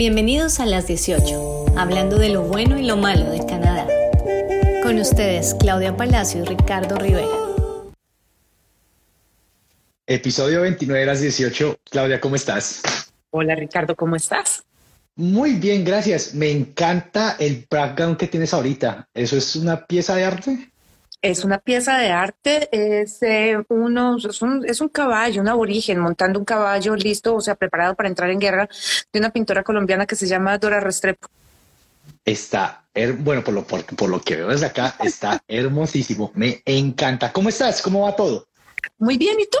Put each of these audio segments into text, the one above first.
Bienvenidos a las 18, hablando de lo bueno y lo malo de Canadá. Con ustedes, Claudia Palacio y Ricardo Rivera. Episodio 29 de las 18. Claudia, ¿cómo estás? Hola Ricardo, ¿cómo estás? Muy bien, gracias. Me encanta el background que tienes ahorita. ¿Eso es una pieza de arte? Es una pieza de arte, es, eh, uno, es, un, es un caballo, un aborigen montando un caballo listo, o sea, preparado para entrar en guerra, de una pintora colombiana que se llama Dora Restrepo. Está, bueno, por lo, por, lo que veo desde acá, está hermosísimo. Me encanta. ¿Cómo estás? ¿Cómo va todo? Muy bien, ¿y tú?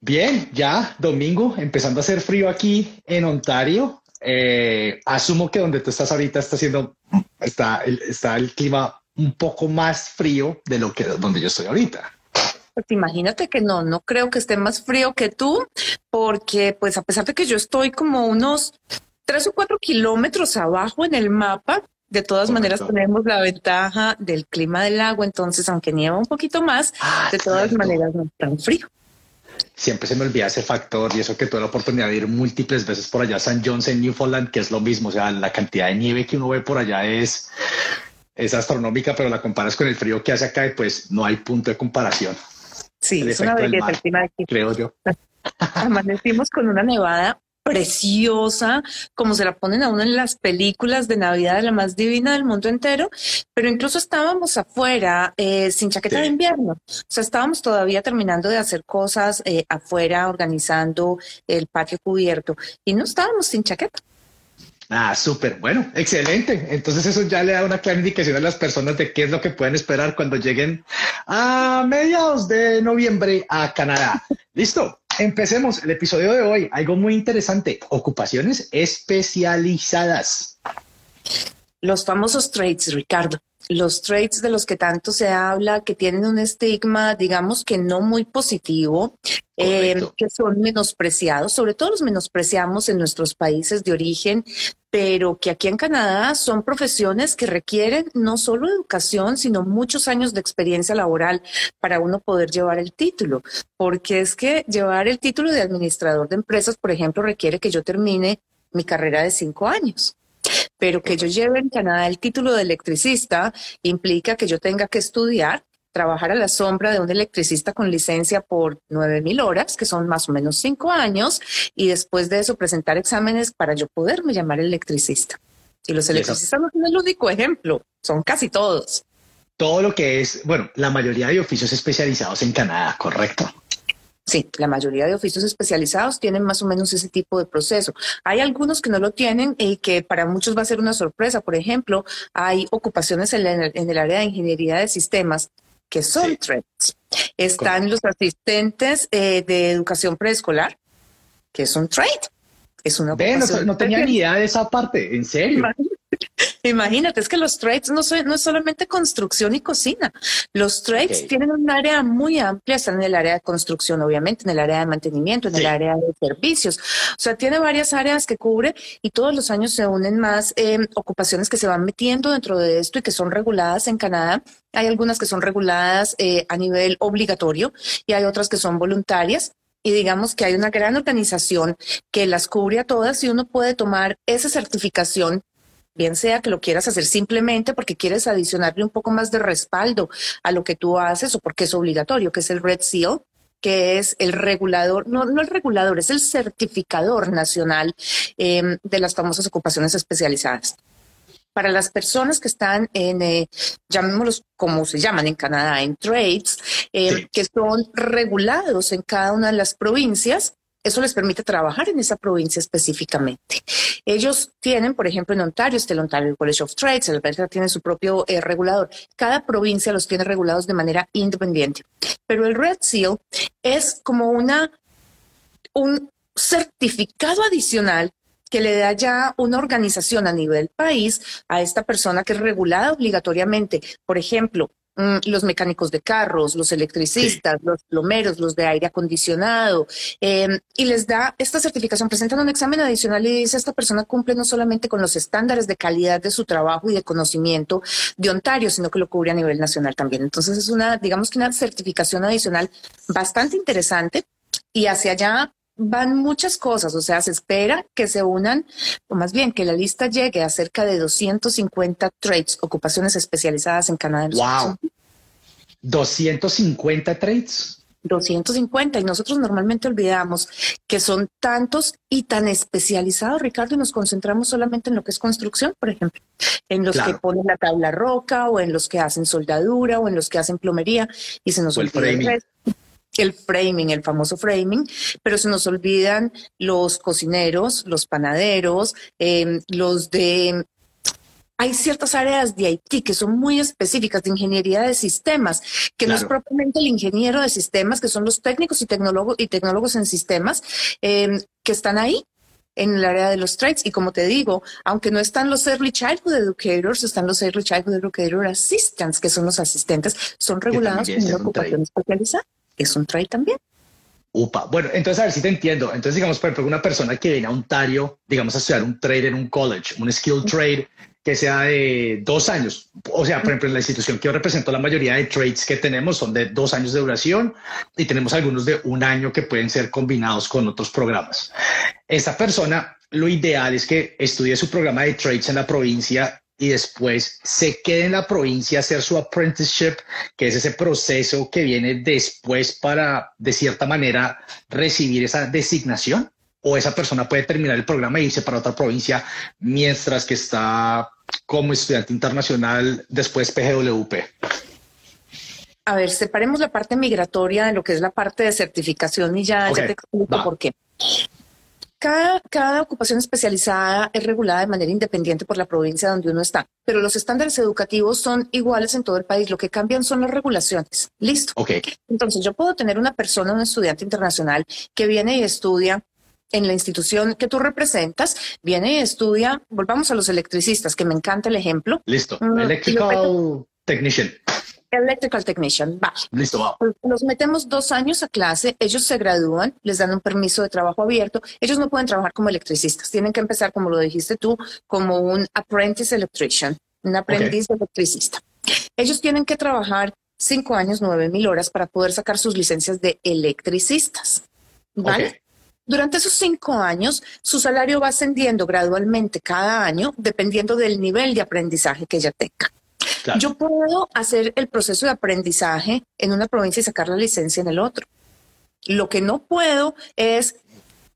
Bien, ya domingo, empezando a hacer frío aquí en Ontario. Eh, asumo que donde tú estás ahorita está haciendo, está, está el clima un poco más frío de lo que donde yo estoy ahorita. Pues imagínate que no, no creo que esté más frío que tú, porque pues a pesar de que yo estoy como unos tres o cuatro kilómetros abajo en el mapa, de todas maneras tenemos la ventaja del clima del agua, entonces aunque nieva un poquito más, ah, de todas maneras no es tan frío. Siempre se me olvida ese factor y eso que tuve la oportunidad de ir múltiples veces por allá a San John's en Newfoundland, que es lo mismo, o sea, la cantidad de nieve que uno ve por allá es es astronómica, pero la comparas con el frío que hace acá y pues no hay punto de comparación. Sí, es una belleza el clima de aquí. Creo yo. Amanecimos con una nevada preciosa, como se la ponen a uno en las películas de Navidad, la más divina del mundo entero, pero incluso estábamos afuera eh, sin chaqueta de invierno. O sea, estábamos todavía terminando de hacer cosas eh, afuera, organizando el patio cubierto y no estábamos sin chaqueta. Ah, súper. Bueno, excelente. Entonces eso ya le da una clara indicación a las personas de qué es lo que pueden esperar cuando lleguen a mediados de noviembre a Canadá. Listo. Empecemos el episodio de hoy. Algo muy interesante. Ocupaciones especializadas. Los famosos trades, Ricardo los traits de los que tanto se habla, que tienen un estigma, digamos que no muy positivo, eh, que son menospreciados, sobre todo los menospreciamos en nuestros países de origen, pero que aquí en Canadá son profesiones que requieren no solo educación, sino muchos años de experiencia laboral para uno poder llevar el título, porque es que llevar el título de administrador de empresas, por ejemplo, requiere que yo termine mi carrera de cinco años pero que yo lleve en Canadá el título de electricista implica que yo tenga que estudiar, trabajar a la sombra de un electricista con licencia por nueve mil horas, que son más o menos cinco años, y después de eso presentar exámenes para yo poderme llamar electricista. Y los electricistas no son el único ejemplo, son casi todos. Todo lo que es, bueno, la mayoría de oficios especializados en Canadá, correcto. Sí, la mayoría de oficios especializados tienen más o menos ese tipo de proceso. Hay algunos que no lo tienen y que para muchos va a ser una sorpresa. Por ejemplo, hay ocupaciones en, el, área de ingeniería de sistemas que son trades. Están los asistentes eh, de educación preescolar, que es un trade. Es una ocupación. no, tenía ni idea de esa parte, en serio. Imagínate, es que los trades no, no es solamente construcción y cocina. Los trades tienen un área muy amplia, están en el área de construcción, obviamente, en el área de mantenimiento, en el área de servicios. O sea, tiene varias áreas que cubre y todos los años se unen más eh, ocupaciones que se van metiendo dentro de esto y que son reguladas en Canadá. Hay algunas que son reguladas eh, a nivel obligatorio y hay otras que son voluntarias y digamos que hay una gran organización que las cubre a todas y uno puede tomar esa certificación bien sea que lo quieras hacer simplemente porque quieres adicionarle un poco más de respaldo a lo que tú haces o porque es obligatorio, que es el Red Seal, que es el regulador, no, no el regulador, es el certificador nacional em, de las famosas ocupaciones especializadas. Para las personas que están en, eh, llamémoslos como se llaman en Canadá, en trades, em, que son regulados en cada una de las provincias, eso les permite trabajar en esa provincia específicamente. Ellos tienen, por ejemplo, en Ontario, está el Ontario College of Trades, el Alberta tiene su propio eh, regulador. Cada provincia los tiene regulados de manera independiente. Pero el Red Seal es como una, un certificado adicional que le da ya una organización a nivel país a esta persona que es regulada obligatoriamente. Por ejemplo, los mecánicos de carros, los electricistas, los plomeros, los de aire acondicionado, em, y les da esta certificación, presentan un examen adicional y dice, esta persona cumple no solamente con los estándares de calidad de su trabajo y de conocimiento de Ontario, sino que lo cubre a nivel nacional también. Entonces es una, digamos que una certificación adicional bastante interesante y hacia allá van muchas cosas, o sea, se espera que se unan, o más bien que la lista llegue a cerca de 250 trades, ocupaciones especializadas en Canadá. wow. 250 trades. 250 y nosotros normalmente olvidamos que son tantos y tan especializados, Ricardo, y nos concentramos solamente en lo que es construcción, por ejemplo, en los que ponen la tabla roca o en los que hacen soldadura o en los que hacen plomería y se nos olvida el, el framing, el famoso framing, pero se nos olvidan los cocineros, los panaderos, em, los de hay ciertas áreas de IT que son muy específicas de ingeniería de sistemas, que no es propiamente el ingeniero de sistemas, que son los técnicos y tecnólogos y tecnólogos en sistemas em, que están ahí en el área de los trades. Y como te digo, aunque no están los Early Childhood Educators, están los Early Childhood Educator Assistants, que son los asistentes, son regulados como una ocupación especializada. Es un trade también. Upa. Bueno, entonces a ver si te entiendo. Entonces, digamos, por ejemplo, una persona que viene a Ontario, digamos, a estudiar un trade en un college, un skill trade, que sea de dos años. O sea, por ejemplo, en la institución que yo represento, la mayoría de trades que tenemos son de dos años de duración y tenemos algunos de un año que pueden ser combinados con otros programas. Esta persona, lo ideal es que estudie su programa de trades en la provincia y después se quede en la provincia a hacer su apprenticeship, que es ese proceso que viene después para, de cierta manera, recibir esa designación o esa persona puede terminar el programa e irse para otra provincia mientras que está como estudiante internacional después PGWP? A ver, separemos la parte migratoria de lo que es la parte de certificación y ya, te explico por qué. Cada, cada, ocupación especializada es regulada de manera independiente por la provincia donde uno está, pero los estándares educativos son iguales en todo el país. Lo que cambian son las regulaciones. Listo. Okay. Entonces, yo puedo tener una persona, un estudiante internacional que viene y estudia en la institución que tú representas, viene y estudia, volvamos a los electricistas, que me encanta el ejemplo. Listo, mm, electrical technician. Electrical Technician, vale. Listo, va. Los metemos dos años a clase, ellos se gradúan, les dan un permiso de trabajo abierto. Ellos no pueden trabajar como electricistas, tienen que empezar, como lo dijiste tú, como un apprentice electrician, un aprendiz electricista. Ellos tienen que trabajar cinco años, nueve mil horas para poder sacar sus licencias de electricistas. ¿Vale? Durante esos cinco años, su salario va ascendiendo gradualmente cada año, dependiendo del nivel de aprendizaje que ella tenga. Yo puedo hacer el proceso de aprendizaje en una provincia y sacar la licencia en el otro. Lo que no puedo es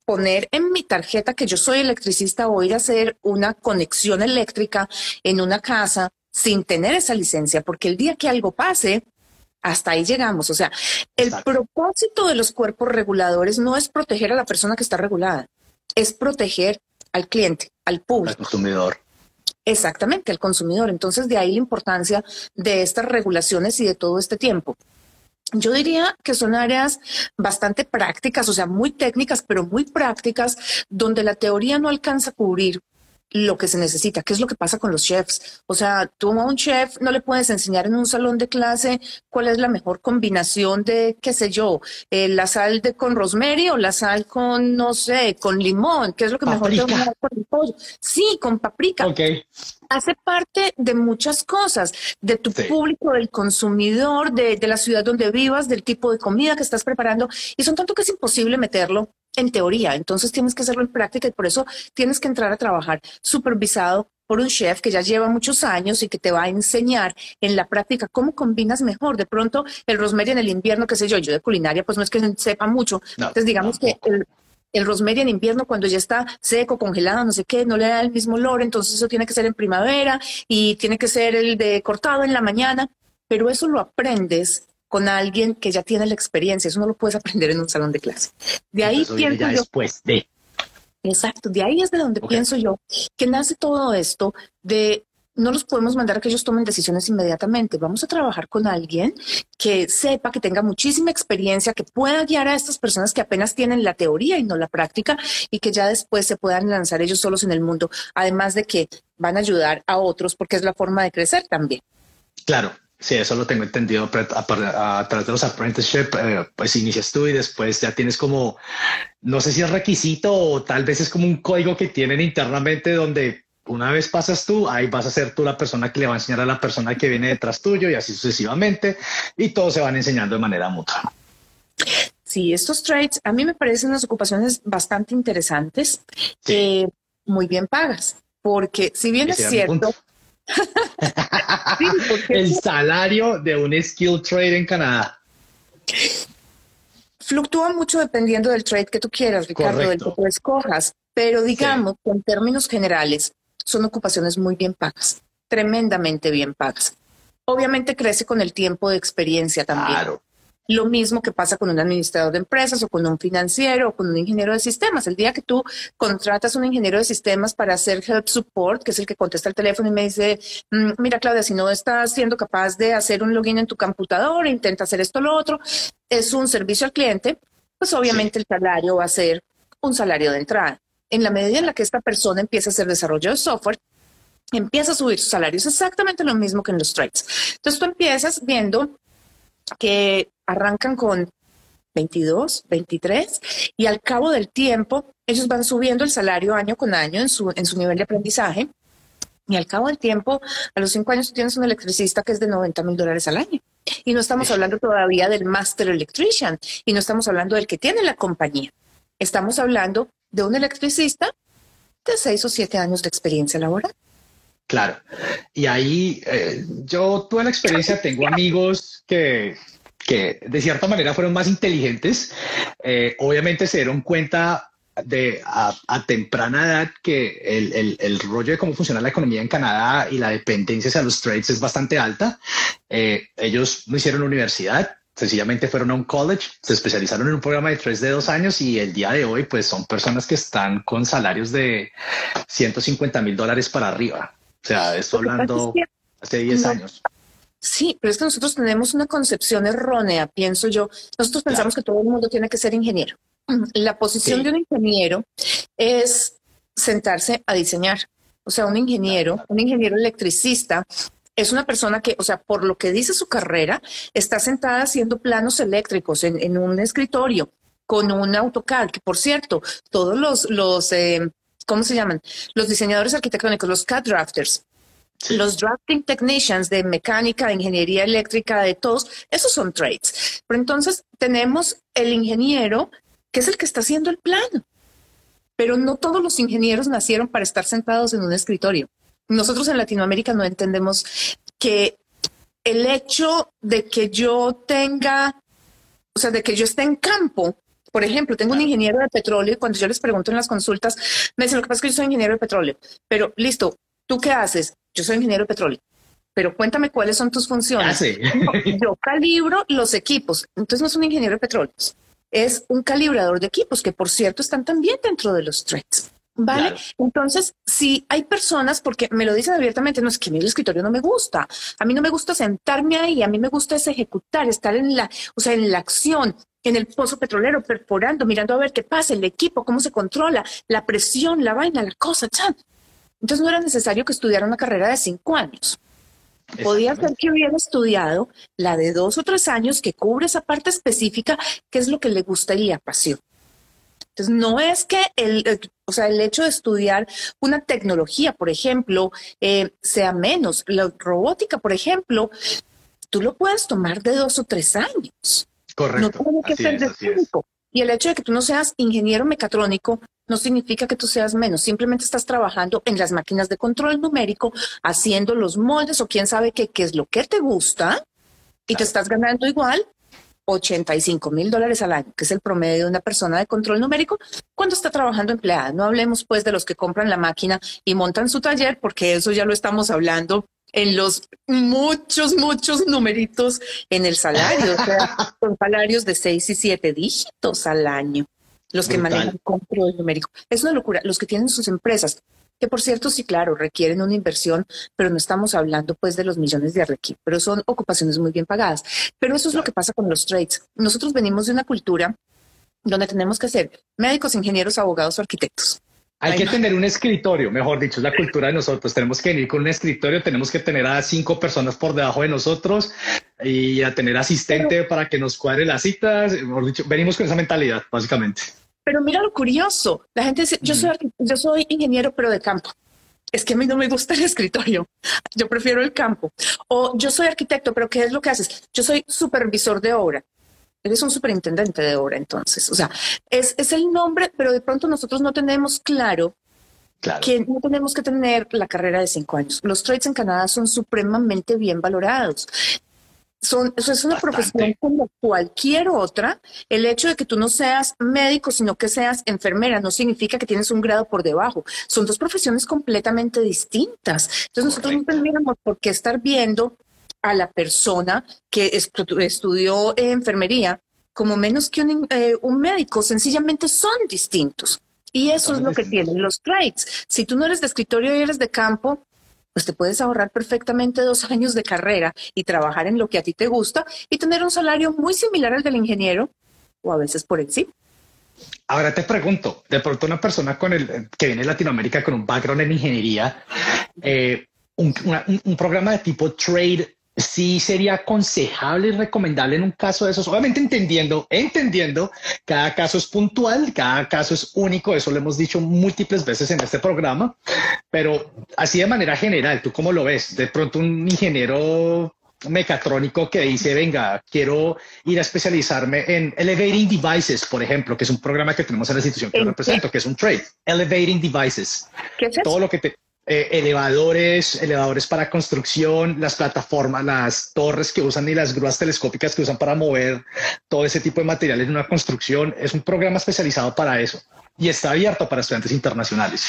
poner en mi tarjeta que yo soy electricista o ir a hacer una conexión eléctrica en una casa sin tener esa licencia, porque el día que algo pase, hasta ahí llegamos. O sea, el propósito de los cuerpos reguladores no es proteger a la persona que está regulada, es proteger al cliente, al público. Al consumidor. Exactamente, al consumidor. Entonces, de ahí la importancia de estas regulaciones y de todo este tiempo. Yo diría que son áreas bastante prácticas, o sea, muy técnicas, pero muy prácticas, donde la teoría no alcanza a cubrir lo que se necesita. ¿Qué es lo que pasa con los chefs? O sea, tú a un chef no le puedes enseñar en un salón de clase cuál es la mejor combinación de, qué sé yo, eh, la sal de con rosemary o la sal con, no sé, con limón, ¿qué es lo que mejor te va con el pollo? Sí, con paprika. Okay. Hace parte de muchas cosas, de tu público, del consumidor, de, de la ciudad donde vivas, del tipo de comida que estás preparando, y son tanto que es imposible meterlo en teoría, entonces tienes que hacerlo en práctica y por eso tienes que entrar a trabajar supervisado por un chef que ya lleva muchos años y que te va a enseñar en la práctica cómo combinas mejor. De pronto, el rosemary en el invierno, qué sé yo, yo de culinaria, pues no es que sepa mucho. entonces, digamos que el, el rosemary en invierno, cuando ya está seco, congelado, no sé qué, no le da el mismo olor, entonces eso tiene que ser en primavera y tiene que ser el de cortado en la mañana, pero eso lo aprendes con alguien que ya tiene la experiencia. Eso no lo puedes aprender en un salón de clase. De ahí pienso yo. Después de. Exacto, de ahí es de donde pienso yo que nace todo esto de no los podemos mandar a que ellos tomen decisiones inmediatamente. Vamos a trabajar con alguien que sepa, que tenga muchísima experiencia, que pueda guiar a estas personas que apenas tienen la teoría y no la práctica y que ya después se puedan lanzar ellos solos en el mundo. Además de que van a ayudar a otros porque es la forma de crecer también. Claro, Sí, eso lo tengo entendido a, través de los apprenticeship, eh, pues inicias tú y después ya tienes como, no sé si es requisito o tal vez es como un código que tienen internamente donde una vez pasas tú, ahí vas a ser tú la persona que le va a enseñar a la persona que viene detrás tuyo y así sucesivamente y todos se van enseñando de manera mutua. sí, estos trades a mí me parecen unas ocupaciones bastante interesantes, eh, muy bien pagas, porque si bien es cierto... el salario de un skill trade en Canadá fluctúa mucho dependiendo del trade que tú quieras, Ricardo, del que tú escojas, pero digamos en términos generales son ocupaciones muy bien pagas, tremendamente bien pagas. Obviamente crece con el tiempo de experiencia también. Claro. Lo mismo que pasa con un administrador de empresas o con un financiero o con un ingeniero de sistemas. El día que tú contratas un ingeniero de sistemas para hacer help support, que es el que contesta el teléfono y me dice, mm, mira Claudia, si no estás siendo capaz de hacer un login en tu computadora, intenta hacer esto o lo otro, es un servicio al cliente, pues obviamente el salario va a ser un salario de entrada. En la medida en la que esta persona empieza a hacer desarrollo de software, empieza a subir su salario. Es exactamente lo mismo que en los trades. Entonces tú empiezas viendo que arrancan con 22, 23 y al cabo del tiempo ellos van subiendo el salario año con año en su, en su nivel de aprendizaje y al cabo del tiempo, a los cinco años tienes un electricista que es de 90 mil dólares al año. Y no estamos hablando todavía del Master Electrician y no estamos hablando del que tiene la compañía. Estamos hablando de un electricista de seis o siete años de experiencia laboral. Claro. Y ahí eh, yo tuve la experiencia, tengo amigos que, que de cierta manera fueron más inteligentes. Eh, obviamente se dieron cuenta de a, temprana edad que el, el, rollo de cómo funciona la economía en Canadá y la dependencia hacia los trades es bastante alta. Eh, ellos no hicieron universidad, sencillamente fueron a un college, se especializaron en un programa de tres de dos años y el día de hoy pues son personas que están con salarios de 150 mil dólares para arriba. O sea, estoy hablando hace 10 años. Sí, pero es que nosotros tenemos una concepción errónea, pienso yo. Nosotros pensamos que todo el mundo tiene que ser ingeniero. La posición de un ingeniero es sentarse a diseñar. O sea, un ingeniero, un ingeniero electricista, es una persona que, o sea, por lo que dice su carrera, está sentada haciendo planos eléctricos en, un escritorio con un AutoCAD, que por cierto, todos los, los eh, ¿cómo se llaman? Los diseñadores arquitectónicos, los CAD drafters, los drafting technicians de mecánica, de ingeniería eléctrica, de todos, esos son trades. Pero entonces tenemos el ingeniero que es el que está haciendo el plano. Pero no todos los ingenieros nacieron para estar sentados en un escritorio. Nosotros en Latinoamérica no entendemos que el hecho de que yo tenga, o sea, de que yo esté en campo, por ejemplo, tengo un ingeniero de petróleo y cuando yo les pregunto en las consultas, me dicen, lo que pasa es que yo soy ingeniero de petróleo, pero listo, ¿tú qué haces? Yo soy ingeniero de petróleo pero cuéntame cuáles son tus funciones. Ah, yo calibro los equipos. Entonces no es un ingeniero de petróleo es un calibrador de equipos, que por cierto están también dentro de los trades. ¿Vale? Entonces, si hay personas, porque me lo dicen abiertamente, no es que a mí el escritorio no me gusta, a mí no me gusta sentarme ahí, a mí me gusta es ejecutar, estar en la, o sea, en la acción, en el pozo petrolero, perforando, mirando a ver qué pasa, el equipo, cómo se controla, la presión, la vaina, la cosa, chan. Entonces no era necesario que estudiara una carrera de cinco años. Podía ser que hubiera estudiado la de dos o tres años que cubre esa parte específica, que es lo que le gusta y le apasiona. Entonces, no es que el, o sea, el hecho de estudiar una tecnología, por ejemplo, eh, sea menos. La robótica, por ejemplo, tú lo puedes tomar de dos o tres años. Correcto. No tiene que ser de cinco. Y el hecho de que tú no seas ingeniero mecatrónico no significa que tú seas menos, simplemente estás trabajando en las máquinas de control numérico, haciendo los moldes o quién sabe qué, qué es lo que te gusta y te estás ganando igual 85 mil dólares al año, que es el promedio de una persona de control numérico cuando está trabajando empleada. No hablemos pues de los que compran la máquina y montan su taller, porque eso ya lo estamos hablando en los muchos, muchos numeritos en el salario. O sea, son salarios de seis y siete dígitos al año. Los que manejan control numérico. Es una locura. Los que tienen sus empresas, que por cierto, sí, claro, requieren una inversión, pero no estamos hablando pues de los millones de arrequi, pero son ocupaciones muy bien pagadas. Pero eso es lo que pasa con los trades. Nosotros venimos de una cultura donde tenemos que ser médicos, ingenieros, abogados o arquitectos. Hay que tener un escritorio, mejor dicho, es la cultura de nosotros. Tenemos que venir con un escritorio, tenemos que tener a cinco personas por debajo de nosotros y a tener asistente para que nos cuadre las citas. Mejor dicho, venimos con esa mentalidad, básicamente. Pero mira lo curioso, la gente dice, yo soy, yo soy ingeniero, pero de campo. Es que a mí no me gusta el escritorio, yo prefiero el campo. O yo soy arquitecto, pero ¿qué es lo que haces? Yo soy supervisor de obra. Eres un superintendente de obra entonces. O sea, es, es el nombre, pero de pronto nosotros no tenemos claro que no tenemos que tener la carrera de cinco años. Los trades en Canadá son supremamente bien valorados. Son, eso es una profesión como cualquier otra. El hecho de que tú no seas médico, sino que seas enfermera, no significa que tienes un grado por debajo. Son dos profesiones completamente distintas. Entonces nosotros no tendríamos por qué estar viendo a la persona que estudió enfermería como menos que un, eh, un médico. Sencillamente son distintos. Y eso es lo que tienen los trades. Si tú no eres de escritorio y eres de campo, pues te puedes ahorrar perfectamente dos años de carrera y trabajar en lo que a ti te gusta y tener un salario muy similar al del ingeniero o a veces por encima. Ahora te pregunto, de pronto una persona con el que viene de Latinoamérica con un background en ingeniería, eh, un, programa de tipo trade sí sería aconsejable y recomendable en un caso de esos, obviamente entendiendo, entendiendo, cada caso es puntual, cada caso es único, eso lo hemos dicho múltiples veces en este programa, pero así de manera general, ¿tú cómo lo ves? De pronto un ingeniero mecatrónico que dice, venga, quiero ir a especializarme en Elevating Devices, por ejemplo, que es un programa que tenemos en la institución que represento, que es un trade, Elevating Devices. ¿Qué es Todo lo que te eh, elevadores, elevadores para construcción, las plataformas, las torres que usan y las grúas telescópicas que usan para mover todo ese tipo de materiales en una construcción. Es un programa especializado para eso y está abierto para estudiantes internacionales.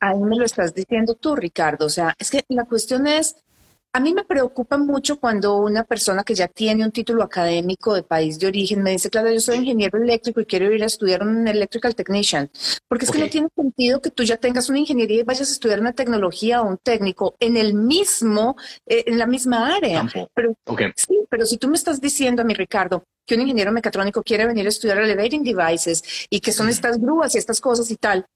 Ahí me lo estás diciendo tú, Ricardo. O sea, es que la cuestión es a mí me preocupa mucho cuando una persona que ya tiene un título académico de país de origen me dice, claro, yo soy ingeniero eléctrico y quiero ir a estudiar un electrical technician, porque es que no tiene sentido que tú ya tengas una ingeniería y vayas a estudiar una tecnología o un técnico en el mismo, eh, en la misma área. Pero, sí, pero si tú me estás diciendo a mi Ricardo que un ingeniero mecatrónico quiere venir a estudiar elevating devices y que son estas grúas y estas cosas y tal,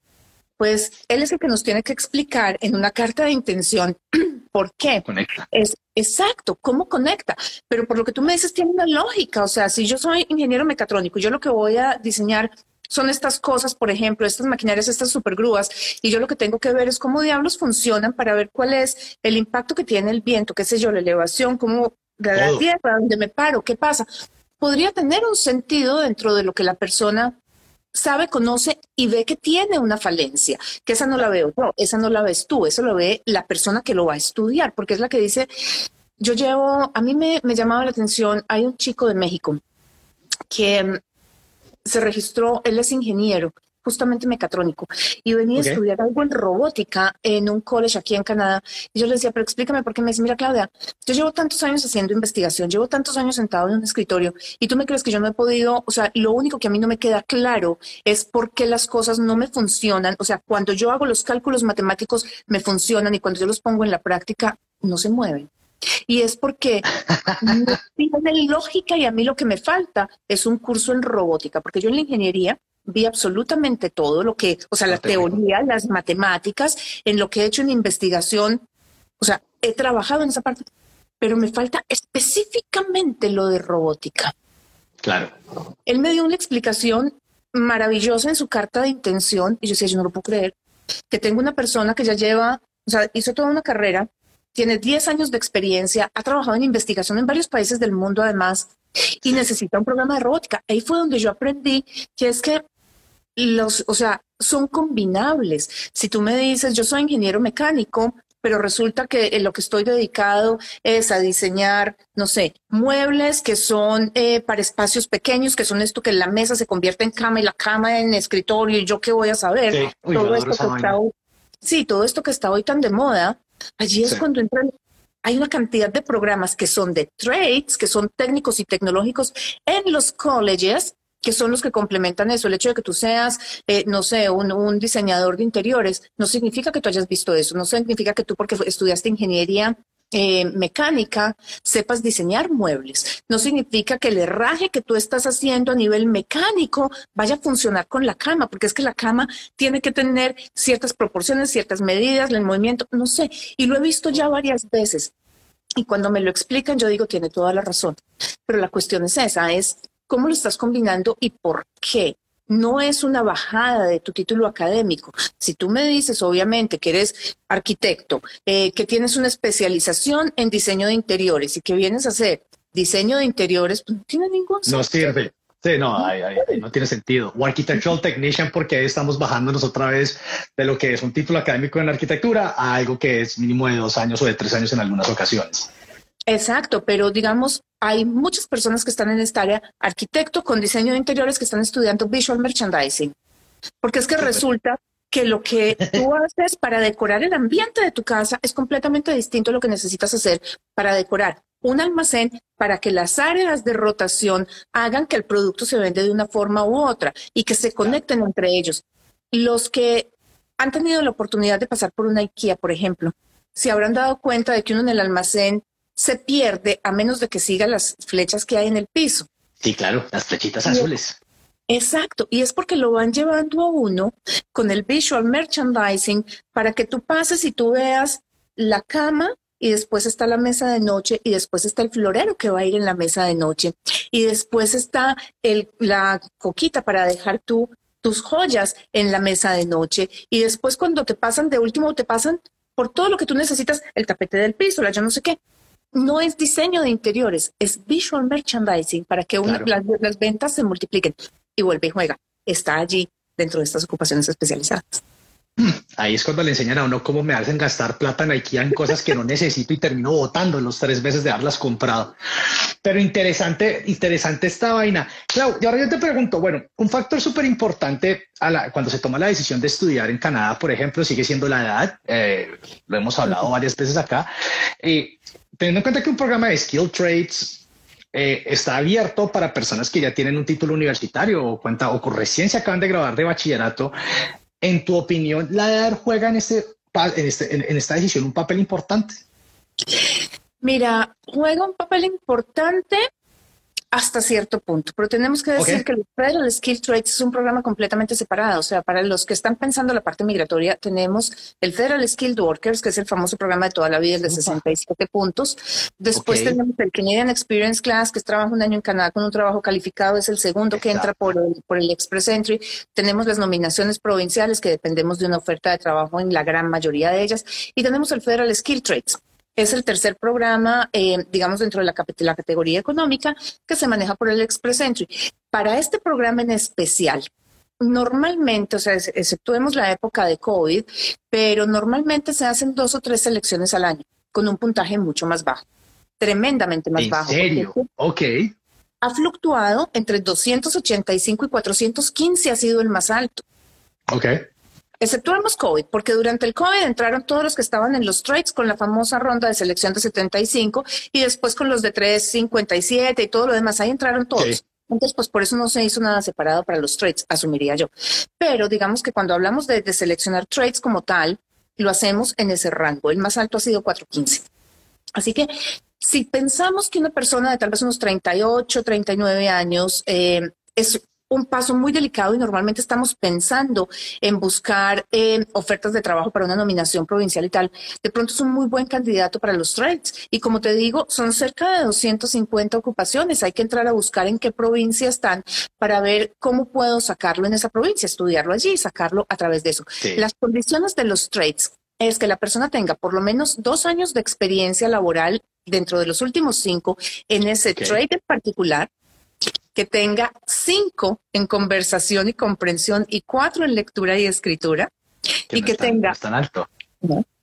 pues él es el que nos tiene que explicar en una carta de intención por qué. Conecta. Es exacto, cómo conecta. Pero por lo que tú me dices, tiene una lógica. O sea, si yo soy ingeniero mecatrónico, yo lo que voy a diseñar son estas cosas, por ejemplo, estas maquinarias, estas supergrúas, y yo lo que tengo que ver es cómo diablos funcionan para ver cuál es el impacto que tiene el viento, qué sé yo, la elevación, cómo la tierra, dónde me paro, qué pasa. Podría tener un sentido dentro de lo que la persona sabe, conoce y ve que tiene una falencia, que esa no la veo yo, esa no la ves tú, eso lo ve la persona que lo va a estudiar, porque es la que dice, yo llevo, a mí me, me llamaba la atención, hay un chico de México que mm, se registró, él es ingeniero justamente mecatrónico, y venía a estudiar algo en robótica en un college aquí en Canadá. Y yo le decía, pero explícame por qué me dice, mira, Claudia, yo llevo tantos años haciendo investigación, llevo tantos años sentado en un escritorio, y tú me crees que yo no he podido, o sea, lo único que a mí no me queda claro es por qué las cosas no me funcionan. O sea, cuando yo hago los cálculos matemáticos, me funcionan, y cuando yo los pongo en la práctica, no se mueven. Y es porque no tiene lógica y a mí lo que me falta es un curso en robótica, porque yo en la ingeniería vi absolutamente todo lo que, o sea, la teoría, las matemáticas, en lo que he hecho en investigación, o sea, he trabajado en esa parte, pero me falta específicamente lo de robótica. Claro. Él me dio una explicación maravillosa en su carta de intención y yo decía, yo no lo puedo creer, que tengo una persona que ya lleva, o sea, hizo toda una carrera, tiene 10 años de experiencia, ha trabajado en investigación en varios países del mundo además y necesita un programa de robótica. Ahí fue donde yo aprendí que es que los, o sea, son combinables. Si tú me dices, yo soy ingeniero mecánico, pero resulta que en lo que estoy dedicado es a diseñar, no sé, muebles que son eh, para espacios pequeños, que son esto que la mesa se convierte en cama y la cama en escritorio y yo qué voy a saber. Sí, todo esto que está hoy, sí, todo esto que está hoy tan de moda, allí es cuando entran hay una cantidad de programas que son de trades, que son técnicos y tecnológicos en los colleges que son los que complementan eso. El hecho de que tú seas, eh, no sé, un, diseñador de interiores, no significa que tú hayas visto eso, no significa que tú porque estudiaste ingeniería eh, mecánica sepas diseñar muebles. No significa que el herraje que tú estás haciendo a nivel mecánico vaya a funcionar con la cama, porque es que la cama tiene que tener ciertas proporciones, ciertas medidas, el movimiento, no sé. Y lo he visto ya varias veces. Y cuando me lo explican, yo digo, tiene toda la razón. Pero la cuestión es esa, es cómo lo estás combinando y por qué. No es una bajada de tu título académico. Si tú me dices, obviamente, que eres arquitecto, eh, que tienes una especialización en diseño de interiores y que vienes a hacer diseño de interiores, pues no tiene ningún sentido. No sirve. Sí, no, no tiene sentido. O Architectural Technician, porque ahí estamos bajándonos otra vez de lo que es un título académico en arquitectura a algo que es mínimo de dos años o de tres años en algunas ocasiones. Exacto, pero digamos, hay muchas personas que están en esta área, arquitecto con diseño de interiores que están estudiando visual merchandising, porque es que resulta que lo que tú haces para decorar el ambiente de tu casa es completamente distinto a lo que necesitas hacer para decorar. Un almacén para que las áreas de rotación hagan que el producto se vende de una forma u otra y que se conecten entre ellos. Los que han tenido la oportunidad de pasar por una IKEA, por ejemplo, se habrán dado cuenta de que uno en el almacén se pierde a menos de que siga las flechas que hay en el piso. Sí, claro, las flechitas azules. Exacto, y es porque lo van llevando a uno con el visual merchandising para que tú pases y tú veas la cama y después está la mesa de noche y después está el florero que va a ir en la mesa de noche y después está el, la coquita para dejar tus joyas en la mesa de noche y después cuando te pasan de último te pasan por todo lo que tú necesitas, el tapete del piso, la yo no sé qué. No es diseño de interiores, es visual merchandising para que las, las ventas se multipliquen y vuelve y juega. Está allí dentro de estas ocupaciones especializadas. Ahí es cuando le enseñan a uno cómo me hacen gastar plata en IKEA en cosas que no necesito y termino votando los tres veces de haberlas comprado. Pero interesante, interesante esta vaina. Clau, y ahora yo te pregunto, bueno, un factor súper importante cuando se toma la decisión de estudiar en Canadá, por ejemplo, sigue siendo la edad. Eh, lo hemos hablado varias veces acá. Eh, teniendo en cuenta que un programa de Skill Trades eh, está abierto para personas que ya tienen un título universitario o cuenta o recién se acaban de graduar de bachillerato. En tu opinión, ¿la edad juega en, este, en, este, en, esta decisión un papel importante? Mira, juega un papel importante hasta cierto punto, pero tenemos que decir que el Federal Skill Trades es un programa completamente separado. O sea, para los que están pensando la parte migratoria, tenemos el Federal Skilled Workers, que es el famoso programa de toda la vida, el de 67 puntos. Después tenemos el Canadian Experience Class, que es trabajo un año en Canadá con un trabajo calificado, es el segundo que entra por el, por el Express Entry. Tenemos las nominaciones provinciales, que dependemos de una oferta de trabajo en la gran mayoría de ellas. Y tenemos el Federal Skill Trades es el tercer programa, eh, digamos, dentro de la, la, categoría económica que se maneja por el Express Entry. Para este programa en especial, normalmente, o sea, exceptuemos la época de COVID, pero normalmente se hacen dos o tres selecciones al año con un puntaje mucho más bajo, tremendamente más bajo. ¿En serio? Ok. Ha fluctuado entre 285 y 415 ha sido el más alto. Ok exceptuamos COVID, porque durante el COVID entraron todos los que estaban en los trades con la famosa ronda de selección de 75 y después con los de 357 y todo lo demás, ahí entraron todos. Entonces, pues por eso no se hizo nada separado para los trades, asumiría yo. Pero digamos que cuando hablamos de, de seleccionar trades como tal, lo hacemos en ese rango. El más alto ha sido 415. Así que si pensamos que una persona de tal vez unos 38, 39 años eh, es un paso muy delicado y normalmente estamos pensando en buscar eh, ofertas de trabajo para una nominación provincial y tal. De pronto es un muy buen candidato para los trades. Y como te digo, son cerca de 250 ocupaciones. Hay que entrar a buscar en qué provincia están para ver cómo puedo sacarlo en esa provincia, estudiarlo allí y sacarlo a través de eso. Las condiciones de los trades es que la persona tenga por lo menos dos años de experiencia laboral dentro de los últimos cinco en ese trade en particular que tenga cinco en conversación y comprensión y cuatro en lectura y escritura y que tenga alto.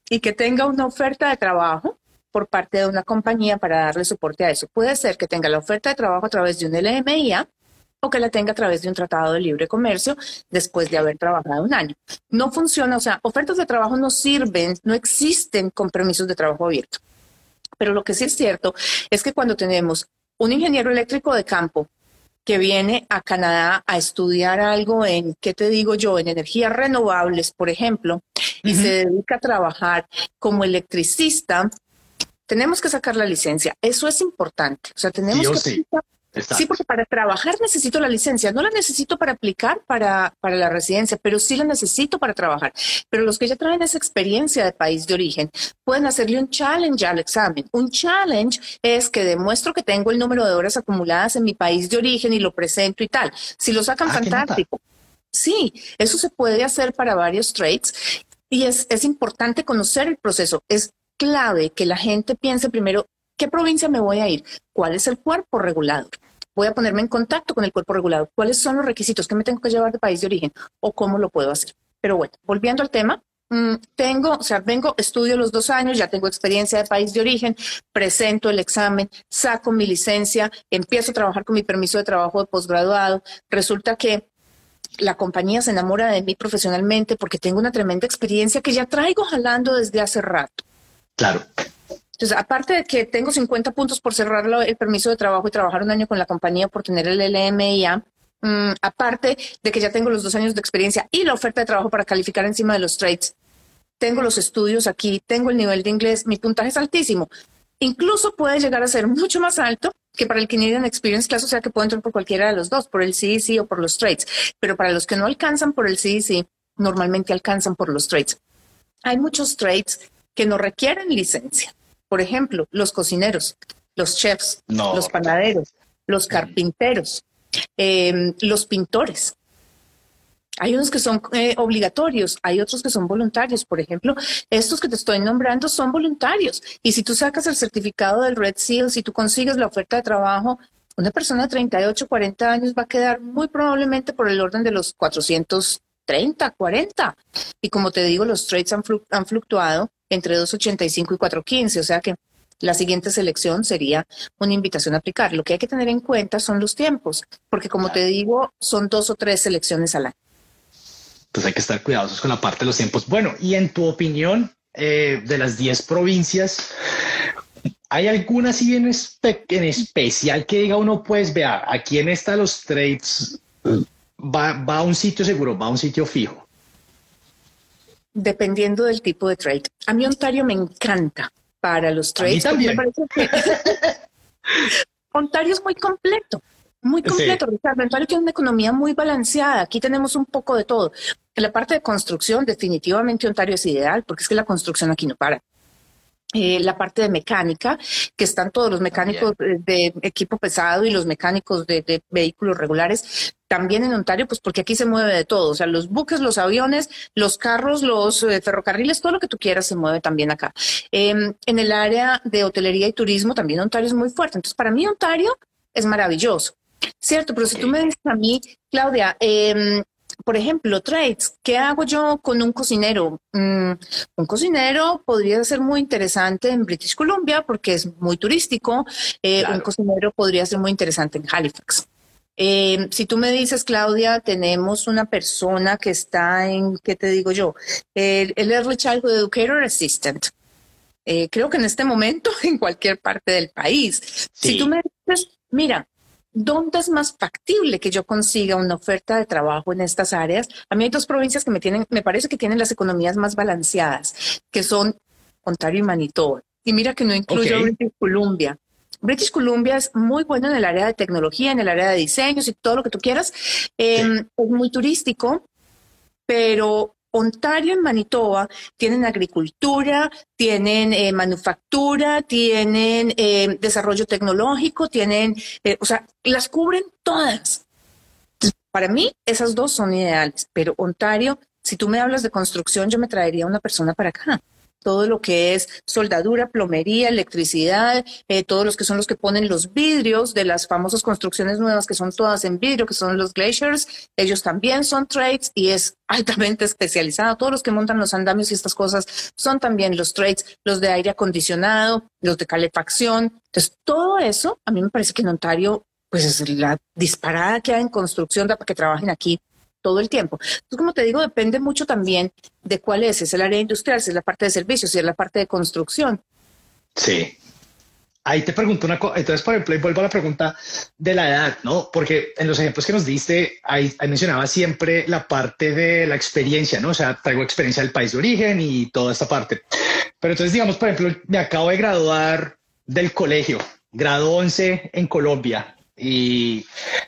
y que tenga una oferta de trabajo por parte de una compañía para darle soporte a eso. Puede ser que tenga la oferta de trabajo a través de un LMIA o que la tenga a través de un tratado de libre comercio después de haber trabajado un año. No funciona, o sea, ofertas de trabajo no sirven, no existen con permisos de trabajo abierto. Pero lo que sí es cierto es que cuando tenemos un ingeniero eléctrico de campo que viene a Canadá a estudiar algo en, ¿qué te digo yo?, en energías renovables, por ejemplo, y se dedica a trabajar como electricista, tenemos que sacar la licencia. Eso es importante. O sea, tenemos que Sí, porque para trabajar necesito la licencia. No la necesito para aplicar para, para la residencia, pero sí la necesito para trabajar. Pero los que ya traen esa experiencia de país de origen pueden hacerle un challenge al examen. Un challenge es que demuestro que tengo el número de horas acumuladas en mi país de origen y lo presento y tal. Si lo sacan, ah, fantástico. Sí, eso se puede hacer para varios trades y es, es importante conocer el proceso. Es clave que la gente piense primero ¿Qué provincia me voy a ir? ¿Cuál es el cuerpo regulador? Voy a ponerme en contacto con el cuerpo regulador. ¿Cuáles son los requisitos que me tengo que llevar de país de origen o cómo lo puedo hacer? Pero bueno, volviendo al tema, mm, tengo, o sea, vengo, estudio los dos años, ya tengo experiencia de país de origen, presento el examen, saco mi licencia, empiezo a trabajar con mi permiso de trabajo de posgraduado. Resulta que la compañía se enamora de mí profesionalmente porque tengo una tremenda experiencia que ya traigo jalando desde hace rato. Claro. Entonces, aparte de que tengo 50 puntos por cerrar el permiso de trabajo y trabajar un año con la compañía por tener el LMIA, mm, aparte de que ya tengo los dos años de experiencia y la oferta de trabajo para calificar encima de los trades, tengo los estudios aquí, tengo el nivel de inglés, mi puntaje es altísimo. Incluso puede llegar a ser mucho más alto que para el Canadian Experience Class, o sea que puedo entrar por cualquiera de los dos, por el CEC o por los trades. Pero para los que no alcanzan por el CEC, normalmente alcanzan por los trades. Hay muchos trades que no requieren licencia. Por ejemplo, los cocineros, los chefs, los panaderos, los carpinteros, em, los pintores. Hay unos que son eh, obligatorios, hay otros que son voluntarios. Por ejemplo, estos que te estoy nombrando son voluntarios. Y si tú sacas el certificado del Red Seal, si tú consigues la oferta de trabajo, una persona de 38, 40 años va a quedar muy probablemente por el orden de los 430, 40. Y como te digo, los trades han, han fluctuado entre 2.85 y 4.15, o sea que la siguiente selección sería una invitación a aplicar. Lo que hay que tener en cuenta son los tiempos, porque como te digo, son dos o tres selecciones al año. Entonces hay que estar cuidadosos con la parte de los tiempos. Bueno, y en tu opinión, eh, de las 10 provincias, ¿hay alguna así en, en, especial que diga uno, pues vea, aquí en esta los trades va, va a un sitio seguro, va a un sitio fijo? Dependiendo del tipo de trade. A mí Ontario me encanta para los trades. también. Ontario es muy completo. Muy completo, Ricardo. Ontario tiene una economía muy balanceada. Aquí tenemos un poco de todo. En la parte de construcción, definitivamente Ontario es ideal porque es que la construcción aquí no para. Eh, la parte de mecánica, que están todos los mecánicos de, equipo pesado y los mecánicos de, vehículos regulares, también en Ontario, pues porque aquí se mueve de todo, o sea, los buques, los aviones, los carros, los eh, ferrocarriles, todo lo que tú quieras se mueve también acá. Em, en el área de hotelería y turismo, también Ontario es muy fuerte. Entonces, para mí Ontario es maravilloso. Cierto, pero si tú me dices a mí, Claudia, eh, por ejemplo, trades, ¿qué hago yo con un cocinero? Mm, un cocinero podría ser muy interesante en British Columbia porque es muy turístico. Eh, un cocinero podría ser muy interesante en Halifax. Eh, si tú me dices, Claudia, tenemos una persona que está en, ¿qué te digo yo? El, el Early Childhood Educator Assistant. Eh, creo que en este momento en cualquier parte del país. Si tú me dices, mira, ¿dónde es más factible que yo consiga una oferta de trabajo en estas áreas? A mí hay dos provincias que me tienen, me parece que tienen las economías más balanceadas, que son Ontario y Manitoba. Y mira que no incluyo British Columbia. British Columbia es muy bueno en el área de tecnología, en el área de diseños y todo lo que tú quieras. Em, es muy turístico, pero Ontario y Manitoba tienen agricultura, tienen eh, manufactura, tienen eh, desarrollo tecnológico, tienen, eh, o sea, las cubren todas. para mí, esas dos son ideales, pero Ontario, si tú me hablas de construcción, yo me traería una persona para acá todo lo que es soldadura, plomería, electricidad, eh, todos los que son los que ponen los vidrios de las famosas construcciones nuevas que son todas en vidrio, que son los glaciers, ellos también son trades y es altamente especializado. Todos los que montan los andamios y estas cosas son también los trades, los de aire acondicionado, los de calefacción. Entonces, todo eso a mí me parece que en Ontario, pues es la disparada que hay en construcción para que trabajen aquí todo el tiempo. Entonces, como te digo, depende mucho también de cuál es, es el área industrial, si es la parte de servicios, si es la parte de construcción. Sí. Ahí te pregunto una cosa, entonces, por ejemplo, vuelvo a la pregunta de la edad, ¿no? Porque en los ejemplos que nos diste, ahí, mencionaba siempre la parte de la experiencia, ¿no? O sea, traigo experiencia del país de origen y toda esta parte. Pero entonces, digamos, por ejemplo, me acabo de graduar del colegio, grado 11 en Colombia y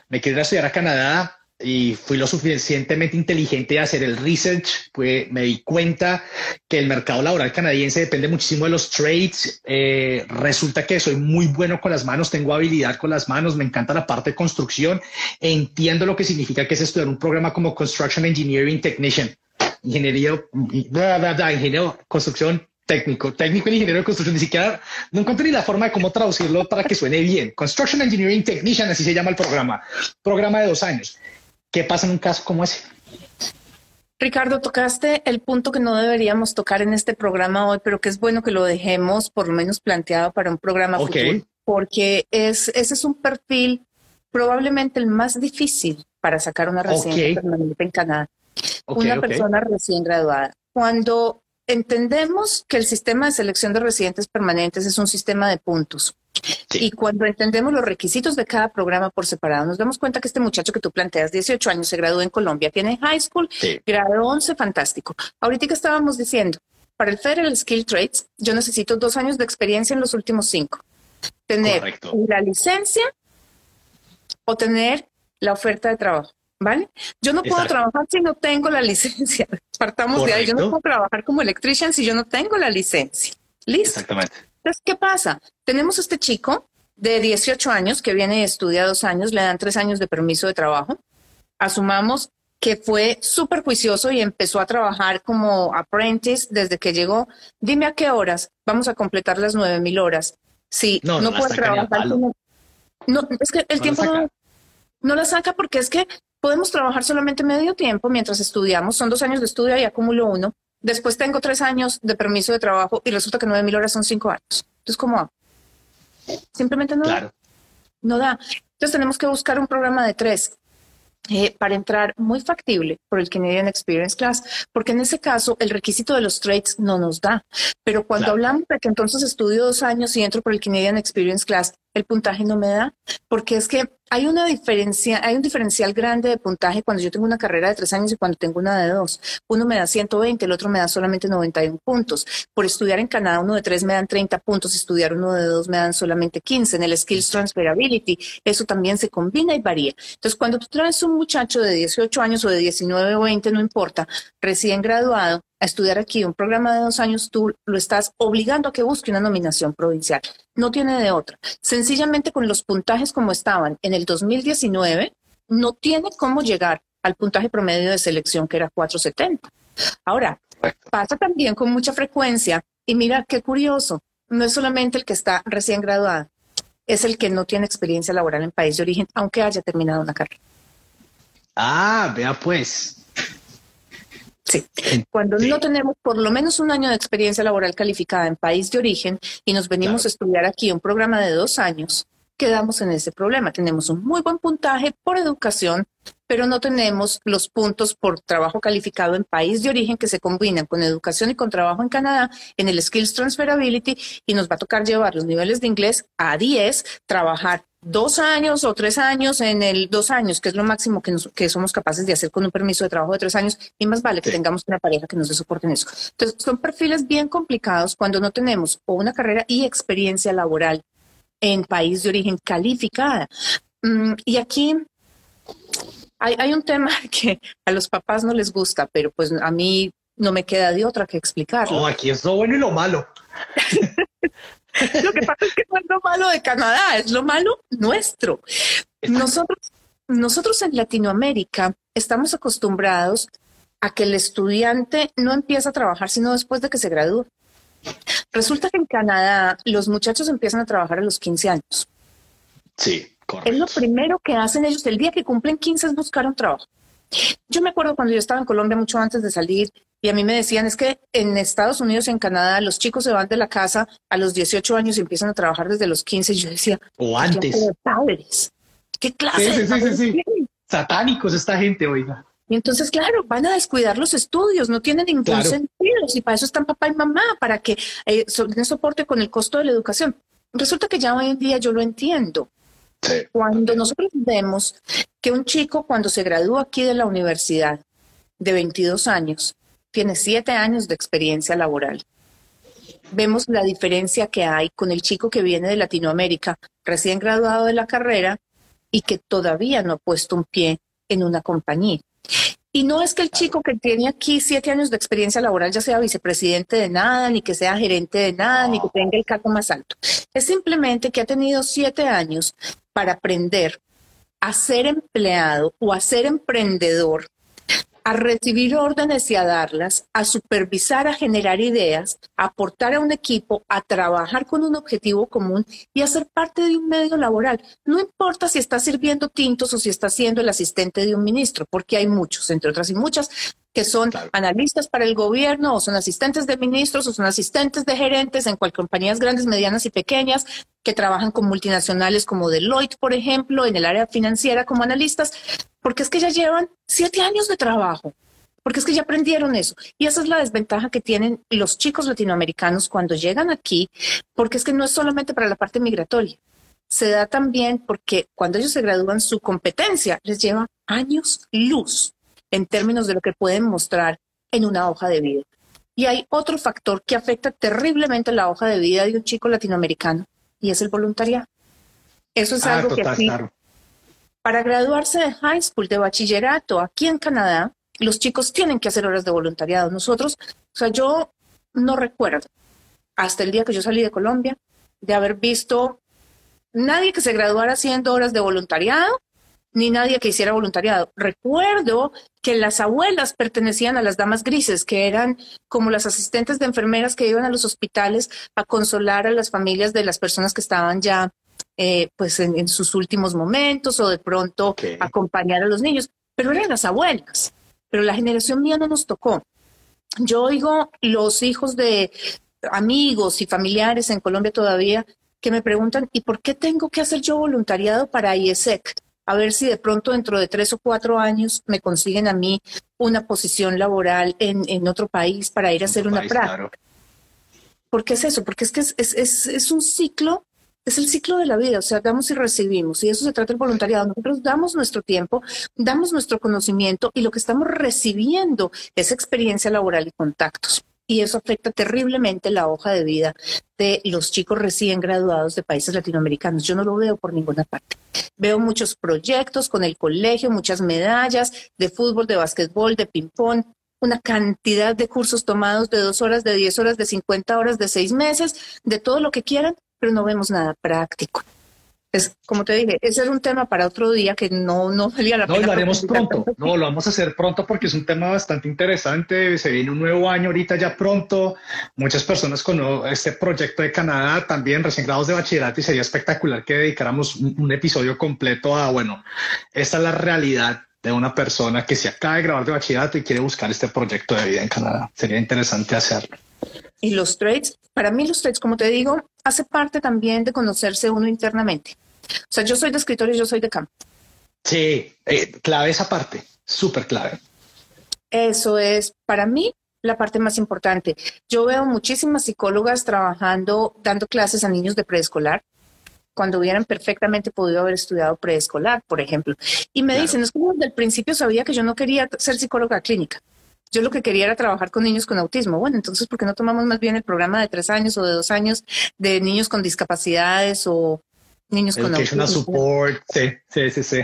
me quiero ir a estudiar a Canadá y fui lo suficientemente inteligente de hacer el research, pues me di cuenta que el mercado laboral canadiense depende muchísimo de los trades. Eh, resulta que soy muy bueno con las manos, tengo habilidad con las manos, me encanta la parte de construcción, entiendo lo que significa que es estudiar un programa como Construction Engineering Technician, ingeniería, bla, bla, bla, ingeniero, construcción técnico, técnico en ingeniero de construcción, ni siquiera no encuentro ni la forma de cómo traducirlo para que suene bien. Construction Engineering Technician, así se llama el programa, programa de dos años. ¿Qué pasa en un caso como ese? Ricardo, tocaste el punto que no deberíamos tocar en este programa hoy, pero que es bueno que lo dejemos por lo menos planteado para un programa futuro, porque es, ese es un perfil probablemente el más difícil para sacar una residencia permanente en Canadá. una persona recién graduada. Cuando entendemos que el sistema de selección de residentes permanentes es un sistema de puntos. Y cuando entendemos los requisitos de cada programa por separado, nos damos cuenta que este muchacho que tú planteas, 18 años, se graduó en Colombia, tiene high school, grado 11, fantástico. Ahorita que estábamos diciendo, para el Federal Skill Trades, yo necesito dos años de experiencia en los últimos cinco. Tener la licencia o tener la oferta de trabajo. ¿Vale? Yo no puedo trabajar si no tengo la licencia. Partamos de ahí. Yo no puedo trabajar como electrician si yo no tengo la licencia. ¿Listo? Exactamente. Entonces, ¿qué pasa? Tenemos este chico de 18 años que viene y estudia dos años, le dan tres años de permiso de trabajo. Asumamos que fue súper juicioso y empezó a trabajar como apprentice desde que llegó. Dime a qué horas vamos a completar las nueve mil horas. Si no, puede trabajar No, es que el tiempo no, no la saca porque es que podemos trabajar solamente medio tiempo mientras estudiamos. Son dos años de estudio y acumulo uno. Después tengo tres años de permiso de trabajo y resulta que nueve mil horas son cinco años. Entonces, ¿cómo Simplemente no da. No da. Entonces tenemos que buscar un programa de tres. Eh, para entrar muy factible por el Canadian Experience Class, porque en ese caso el requisito de los trades no nos da. Pero cuando hablamos de que entonces estudio dos años y entro por el Canadian Experience Class, el puntaje no me da, porque es que hay una diferencia, hay un diferencial grande de puntaje cuando yo tengo una carrera de tres años y cuando tengo una de dos. Uno me da 120, el otro me da solamente 91 puntos. Por estudiar en Canadá, uno de tres me dan 30 puntos, estudiar uno de dos me dan solamente 15. En el Skills Transferability, eso también se combina y varía. Entonces, cuando tú traes un muchacho de 18 años o de 19 o 20, no importa, recién graduado, a estudiar aquí un programa de dos años, tú lo estás obligando a que busque una nominación provincial. No tiene de otra. Sencillamente con los puntajes como estaban en el 2019, no tiene cómo llegar al puntaje promedio de selección que era 470. Ahora, pasa también con mucha frecuencia y mira qué curioso, no es solamente el que está recién graduado, es el que no tiene experiencia laboral en país de origen, aunque haya terminado una carrera. Ah, vea pues. Sí. Cuando no tenemos por lo menos un año de experiencia laboral calificada en país de origen y nos venimos a estudiar aquí un programa de dos años, quedamos en ese problema. Tenemos un muy buen puntaje por educación, pero no tenemos los puntos por trabajo calificado en país de origen que se combinan con educación y con trabajo en Canadá en el Skills Transferability y nos va a tocar llevar los niveles de inglés a 10, trabajar dos años o tres años en el dos años, que es lo máximo que, que somos capaces de hacer con un permiso de trabajo de tres años, y más vale que tengamos una pareja que nos dé soporte en eso. Entonces, son perfiles bien complicados cuando no tenemos o una carrera y experiencia laboral en país de origen calificada. Mm, y aquí hay, hay un tema que a los papás no les gusta, pero pues a mí no me queda de otra que explicarlo. No, aquí es lo bueno y lo malo. Lo que pasa es que no es lo malo de Canadá, es lo malo nuestro. Nosotros, nosotros en Latinoamérica estamos acostumbrados a que el estudiante no empieza a trabajar sino después de que se gradúa. Resulta que en Canadá los muchachos empiezan a trabajar a los 15 años. Sí, correcto. Es lo primero que hacen ellos el día que cumplen 15 es buscar un trabajo. Yo me acuerdo cuando yo estaba en Colombia mucho antes de salir y a mí me decían es que en Estados Unidos y en Canadá los chicos se van de la casa a los 18 años y empiezan a trabajar desde los 15. Y yo decía, o antes. Padres. ¿Qué clase? Sí, sí, sí, Satánicos esta gente, oiga. Y entonces, claro, van a descuidar los estudios, no tienen ningún sentido. Y para eso están papá y mamá, para que eh, den soporte con el costo de la educación. Resulta que ya hoy en día yo lo entiendo. Cuando nosotros vemos que un chico cuando se gradúa aquí de la universidad de 22 años tiene siete años de experiencia laboral. Vemos la diferencia que hay con el chico que viene de Latinoamérica, recién graduado de la carrera y que todavía no ha puesto un pie en una compañía. Y no es que el chico que tiene aquí siete años de experiencia laboral ya sea vicepresidente de nada, ni que sea gerente de nada, ni que tenga el cargo más alto. Es simplemente que ha tenido siete años para aprender a ser empleado o a ser emprendedor a recibir órdenes y a darlas, a supervisar, a generar ideas, a aportar a un equipo, a trabajar con un objetivo común y a ser parte de un medio laboral. No importa si está sirviendo tintos o si está siendo el asistente de un ministro, porque hay muchos, entre otras y muchas, que son analistas para el gobierno o son asistentes de ministros o son asistentes de gerentes en cual compañías grandes, medianas y pequeñas que trabajan con multinacionales como Deloitte, por ejemplo, en el área financiera como analistas, porque es que ya llevan siete años de trabajo, porque es que ya aprendieron eso. Y esa es la desventaja que tienen los chicos latinoamericanos cuando llegan aquí, porque es que no es solamente para la parte migratoria, se da también porque cuando ellos se gradúan su competencia les lleva años luz en términos de lo que pueden mostrar en una hoja de vida. Y hay otro factor que afecta terriblemente la hoja de vida de un chico latinoamericano y es el voluntariado. Eso es ah, algo que para graduarse de high school, de bachillerato aquí en Canadá, los chicos tienen que hacer horas de voluntariado. Nosotros, o sea, yo no recuerdo hasta el día que yo salí de Colombia de haber visto nadie que se graduara haciendo horas de voluntariado ni nadie que hiciera voluntariado. Recuerdo que las abuelas pertenecían a las damas grises, que eran como las asistentes de enfermeras que iban a los hospitales a consolar a las familias de las personas que estaban ya eh, pues en, sus últimos momentos o de pronto acompañar a los niños, pero eran las abuelas. Pero la generación mía no nos tocó. Yo oigo los hijos de amigos y familiares en Colombia todavía que me preguntan, ¿y por qué tengo que hacer yo voluntariado para IESEC? A ver si de pronto dentro de tres o cuatro años me consiguen a mí una posición laboral en, otro país para ir a hacer una práctica. ¿Por qué es eso? Porque es que es, es, es, un ciclo, es el ciclo de la vida, o sea, damos y recibimos, y eso se trata el voluntariado. Nosotros damos nuestro tiempo, damos nuestro conocimiento y lo que estamos recibiendo es experiencia laboral y contactos y eso afecta terriblemente la hoja de vida de los chicos recién graduados de países latinoamericanos. Yo no lo veo por ninguna parte. Veo muchos proyectos con el colegio, muchas medallas de fútbol, de básquetbol, de ping-pong, una cantidad de cursos tomados de dos horas, de diez horas, de cincuenta horas, de seis meses, de todo lo que quieran, pero no vemos nada práctico. Es, como te dije, ese es un tema para otro día que no, no salía la pena. No, lo haremos pronto. No, lo vamos a hacer pronto porque es un tema bastante interesante. Se viene un nuevo año ahorita ya pronto. Muchas personas con este proyecto de Canadá también recién grados de bachillerato y sería espectacular que dedicáramos un, episodio completo a, bueno, esta es la realidad de una persona que se acaba de grabar de bachillerato y quiere buscar este proyecto de vida en Canadá. Sería interesante hacerlo. Y los trades, para mí los trades, como te digo, hace parte también de conocerse uno internamente. O sea, yo soy de escritorio, yo soy de campo. Sí, eh, clave esa parte, súper clave. Eso es para mí la parte más importante. Yo veo muchísimas psicólogas trabajando, dando clases a niños de preescolar, cuando hubieran perfectamente podido haber estudiado preescolar, por ejemplo. Y me dicen, es como desde el principio sabía que yo no quería ser psicóloga clínica. Yo lo que quería era trabajar con niños con autismo. Bueno, entonces, ¿por qué no tomamos más bien el programa de tres años o de dos años de niños con discapacidades o niños con autismo. support, sí, sí, sí, sí.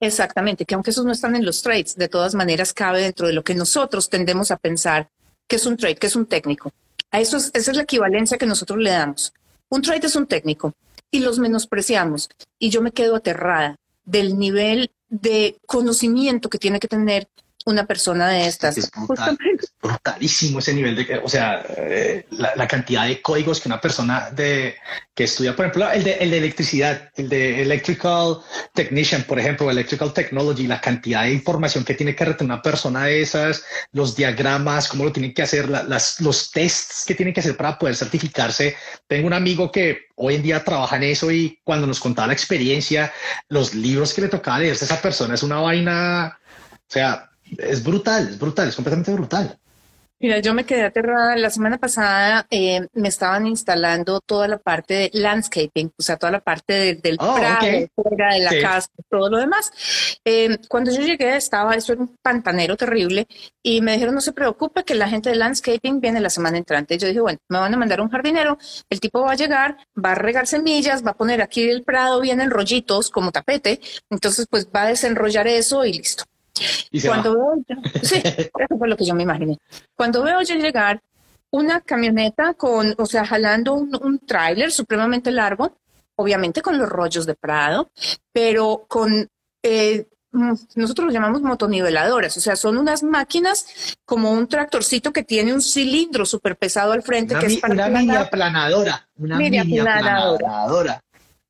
Exactamente, que aunque esos no están en los trades, de todas maneras cabe dentro de lo que nosotros tendemos a pensar que es un trade, que es un técnico. A eso es, esa es la equivalencia que nosotros le damos. Un trade es un técnico y los menospreciamos. Y yo me quedo aterrada del nivel de conocimiento que tiene que tener una persona de estas. Es, brutalísimo ese nivel de, o sea, eh, la, cantidad de códigos que una persona de, que estudia, por ejemplo, el de, el de electricidad, el de electrical technician, por ejemplo, electrical technology, la cantidad de información que tiene que retener una persona de esas, los diagramas, cómo lo tienen que hacer, las, los tests que tienen que hacer para poder certificarse. Tengo un amigo que hoy en día trabaja en eso y cuando nos contaba la experiencia, los libros que le tocaba leerse a esa persona es una vaina, o sea, es brutal, es brutal, es completamente brutal. Mira, yo me quedé aterrada. La semana pasada eh, me estaban instalando toda la parte de landscaping, o sea, toda la parte del oh, prado, fuera de la casa, todo lo demás. Eh, cuando yo llegué estaba, eso era un pantanero terrible y me dijeron, no se preocupe que la gente de landscaping viene la semana entrante. Yo dije, bueno, me van a mandar un jardinero, el tipo va a llegar, va a regar semillas, va a poner aquí el prado bien en rollitos como tapete, entonces pues va a desenrollar eso y listo. Cuando veo, sí, eso fue lo que yo me imaginé. Cuando veo yo llegar una camioneta con, o sea, jalando un, un tráiler supremamente largo, obviamente con los rollos de Prado, pero con eh, nosotros lo llamamos motoniveladoras, o sea, son unas máquinas como un tractorcito que tiene un cilindro súper pesado al frente. Una, que es para una mini aplanadora, una mini, aplanadora.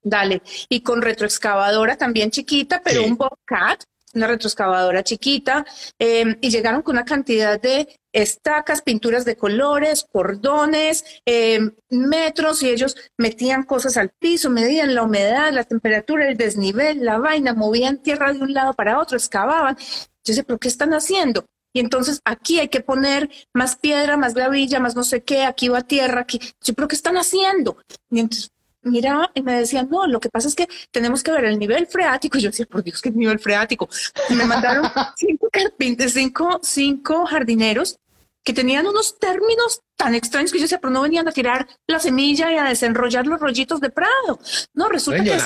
Dale, y con retroexcavadora también chiquita, pero un Bobcat una retroexcavadora chiquita, em, y llegaron con una cantidad de estacas, pinturas de colores, cordones, em, metros, y ellos metían cosas al piso, medían la humedad, la temperatura, el desnivel, la vaina, movían tierra de un lado para otro, excavaban. Yo sé, pero ¿qué están haciendo? Y entonces aquí hay que poner más piedra, más gravilla, más no sé qué, aquí va tierra, aquí. Yo, pero ¿qué están haciendo? Y entonces miraba y me decían, no, lo que pasa es que tenemos que ver el nivel freático. Y yo decía, por Dios, ¿qué nivel freático? me mandaron cinco, cinco, cinco jardineros que tenían unos términos tan extraños que yo decía, pero no venían a tirar la semilla y a desenrollar los rollitos de prado. No, resulta que es,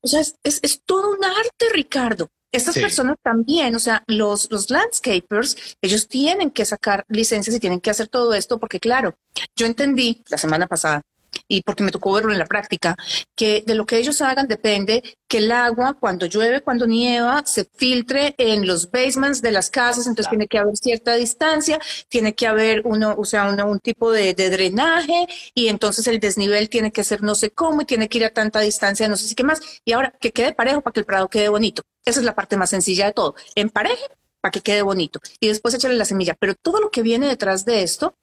o sea, es, es, todo un arte, Ricardo. Estas personas también, o sea, los, los landscapers, ellos tienen que sacar licencias y tienen que hacer todo esto porque, claro, yo entendí la semana pasada y porque me tocó verlo en la práctica, que de lo que ellos hagan depende que el agua, cuando llueve, cuando nieva, se filtre en los basements de las casas, entonces tiene que haber cierta distancia, tiene que haber uno, o sea, un tipo de, drenaje y entonces el desnivel tiene que ser no sé cómo y tiene que ir a tanta distancia, no sé si qué más. Y ahora que quede parejo para que el prado quede bonito. Esa es la parte más sencilla de todo. Empareje para que quede bonito y después echarle la semilla. Pero todo lo que viene detrás de esto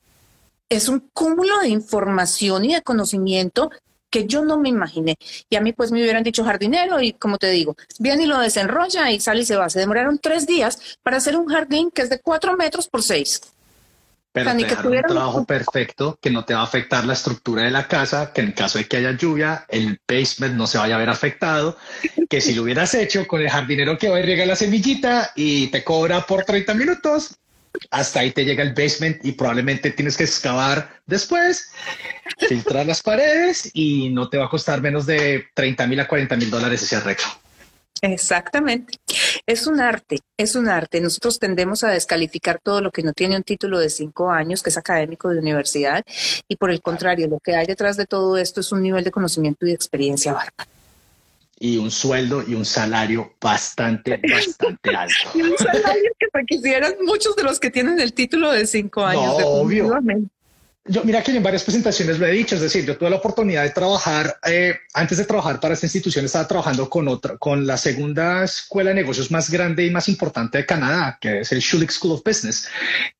es un cúmulo de información y de conocimiento que yo no me imaginé. Y a mí pues me hubieran dicho jardinero y como te digo, viene y lo desenrolla y sale y se va. Se demoraron tres días para hacer un jardín que es de cuatro metros por seis. Pero te un trabajo perfecto que no te va a afectar la estructura de la casa, que en caso de que haya lluvia, el basement no se vaya a ver afectado, que si lo hubieras hecho con el jardinero que va y riega la semillita y te cobra por 30 minutos, hasta ahí te llega el basement y probablemente tienes que excavar después, filtrar las paredes y no te va a costar menos de 30 mil a 40 mil dólares ese arreglo. Exactamente. Es un arte, es un arte. Nosotros tendemos a descalificar todo lo que no tiene un título de cinco años, que es académico de universidad, y por el contrario, lo que hay detrás de todo esto es un nivel de conocimiento y experiencia bárbaro y un sueldo y un salario bastante, bastante alto. y un salario que requisieran muchos de los que tienen el título de cinco años. obvio. Yo, mira que en varias presentaciones lo he dicho, es decir, yo tuve la oportunidad de trabajar, eh, antes de trabajar para esta institución, estaba trabajando con otra, con la segunda escuela de negocios más grande y más importante de Canadá, que es el Schulich School of Business.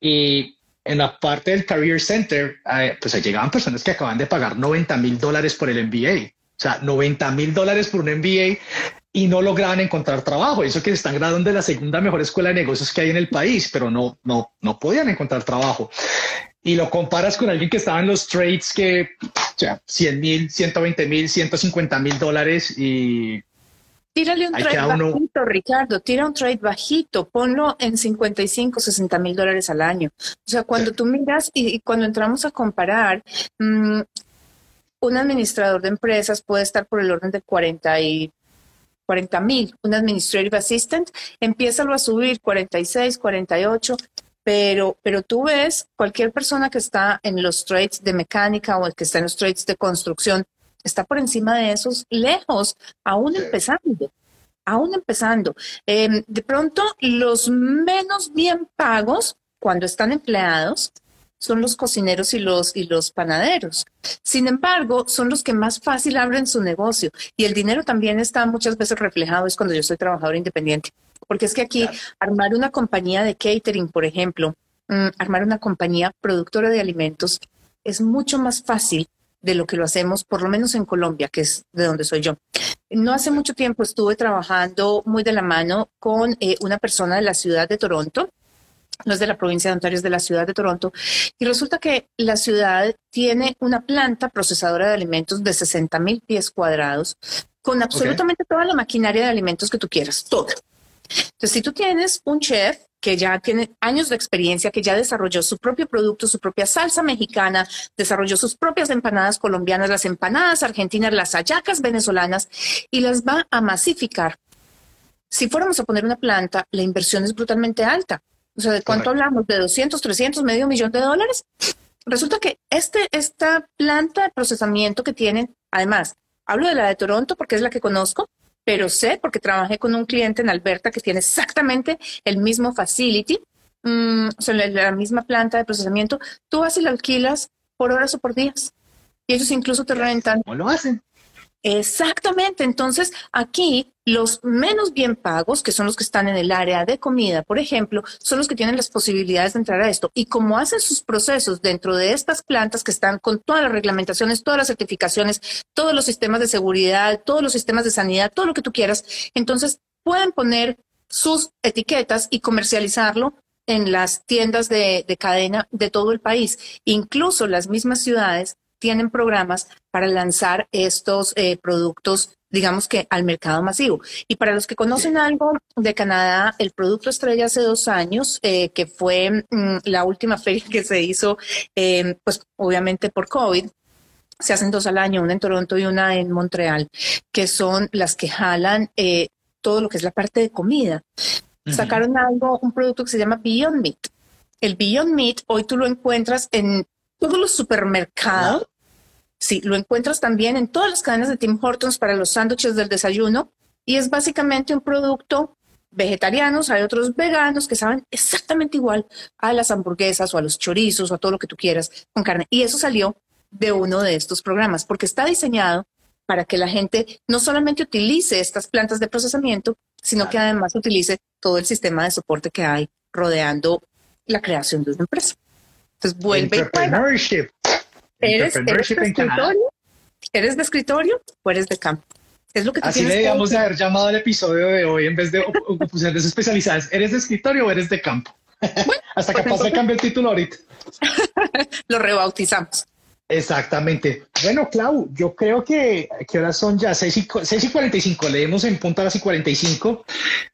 Y en la parte del Career Center, eh, pues ahí llegaban personas que acaban de pagar 90 mil dólares por el MBA. O sea, 90 mil dólares por un MBA y no lograban encontrar trabajo. Eso que se están graduando de la segunda mejor escuela de negocios que hay en el país, pero no, no, no podían encontrar trabajo. Y lo comparas con alguien que estaba en los trades que, o sea, 100 mil, 120 mil, 150 mil dólares y Tírale un trade bajito, Ricardo, tira un trade bajito, ponlo en 55, 60 mil dólares al año. O sea, cuando tú miras y, cuando entramos a comparar, mmm, un administrador de empresas puede estar por el orden de 40 y 40 mil. Un administrative assistant empieza a subir 46, 48, pero, pero tú ves cualquier persona que está en los trades de mecánica o el que está en los trades de construcción, está por encima de esos lejos, aún empezando. Aún empezando. Em, de pronto, los menos bien pagos, cuando están empleados, son los cocineros y los, y los panaderos. Sin embargo, son los que más fácil abren su negocio y el dinero también está muchas veces reflejado es cuando yo soy trabajador independiente. Porque es que aquí armar una compañía de catering, por ejemplo, mm, armar una compañía productora de alimentos es mucho más fácil de lo que lo hacemos, por lo menos en Colombia, que es de donde soy yo. No hace mucho tiempo estuve trabajando muy de la mano con eh, una persona de la ciudad de Toronto no es de la provincia de Ontario, es de la ciudad de Toronto. Y resulta que la ciudad tiene una planta procesadora de alimentos de 60 mil pies cuadrados con absolutamente toda la maquinaria de alimentos que tú quieras, toda. Entonces, si tú tienes un chef que ya tiene años de experiencia, que ya desarrolló su propio producto, su propia salsa mexicana, desarrolló sus propias empanadas colombianas, las empanadas argentinas, las hallacas venezolanas y las va a masificar. Si fuéramos a poner una planta, la inversión es brutalmente alta. O sea, ¿de cuánto hablamos? ¿De 200, 300, medio millón de dólares? Resulta que este, esta planta de procesamiento que tienen, además, hablo de la de Toronto porque es la que conozco, pero sé porque trabajé con un cliente en Alberta que tiene exactamente el mismo facility, mm, o sea, la, misma planta de procesamiento. Tú vas y la alquilas por horas o por días. Y ellos incluso te rentan. ¿Cómo lo hacen? Exactamente. Entonces, aquí los menos bien pagos, que son los que están en el área de comida, por ejemplo, son los que tienen las posibilidades de entrar a esto. Y como hacen sus procesos dentro de estas plantas que están con todas las reglamentaciones, todas las certificaciones, todos los sistemas de seguridad, todos los sistemas de sanidad, todo lo que tú quieras, entonces pueden poner sus etiquetas y comercializarlo en las tiendas de, de cadena de todo el país. Incluso las mismas ciudades tienen programas para lanzar estos eh, productos, digamos que al mercado masivo. Y para los que conocen algo de Canadá, el producto estrella hace dos años, eh, que fue mm, la última feria que se hizo, eh, pues obviamente por COVID, se hacen dos al año, una en Toronto y una en Montreal, que son las que jalan todo lo que es la parte de comida. Sacaron algo, un producto que se llama Beyond Meat. El Beyond Meat hoy tú lo encuentras en todos los supermercados. Sí, lo encuentras también en todas las cadenas de Tim Hortons para los sándwiches del desayuno y es básicamente un producto vegetarianos, hay otros veganos que saben exactamente igual a las hamburguesas o a los chorizos o a todo lo que tú quieras con carne. Y eso salió de uno de estos programas porque está diseñado para que la gente no solamente utilice estas plantas de procesamiento, sino que además utilice todo el sistema de soporte que hay rodeando la creación de una empresa. Entonces vuelve Entrepreneurship. ¿Eres, ¿Eres, de escritorio? ¿Eres de escritorio o eres de campo? Es lo que Así le digamos de haber llamado el episodio de hoy en vez de oposiciones especializadas. ¿Eres de escritorio o eres de campo? Hasta que pase cambio el título ahorita. lo rebautizamos. Exactamente. Bueno, Clau, yo creo que, ahora son ya 6 y, 6 y 45, leemos en punto a las y 45.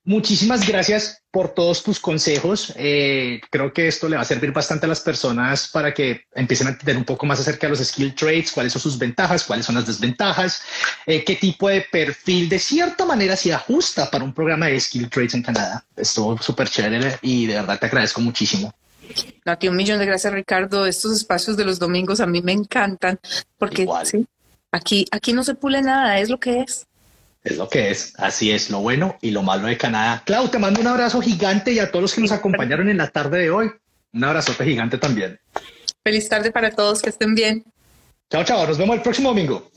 Muchísimas gracias por todos tus consejos. Eh, creo que esto le va a servir bastante a las personas para que empiecen a entender un poco más acerca de los skill trades, cuáles son sus ventajas, cuáles son las desventajas, eh, qué tipo de perfil de cierta manera se ajusta para un programa de skill trades en Canadá. Estuvo súper chévere y de verdad te agradezco muchísimo. A ti un millón de gracias, Ricardo. Estos espacios de los domingos a mí me encantan porque aquí, aquí no se pule nada, es lo que es. Es lo que es, así es, lo bueno y lo malo de Canadá. Clau, te mando un abrazo gigante y a todos los que nos acompañaron en la tarde de hoy, un abrazote gigante también. Feliz tarde para todos, que estén bien. Chao, chao, nos vemos el próximo domingo.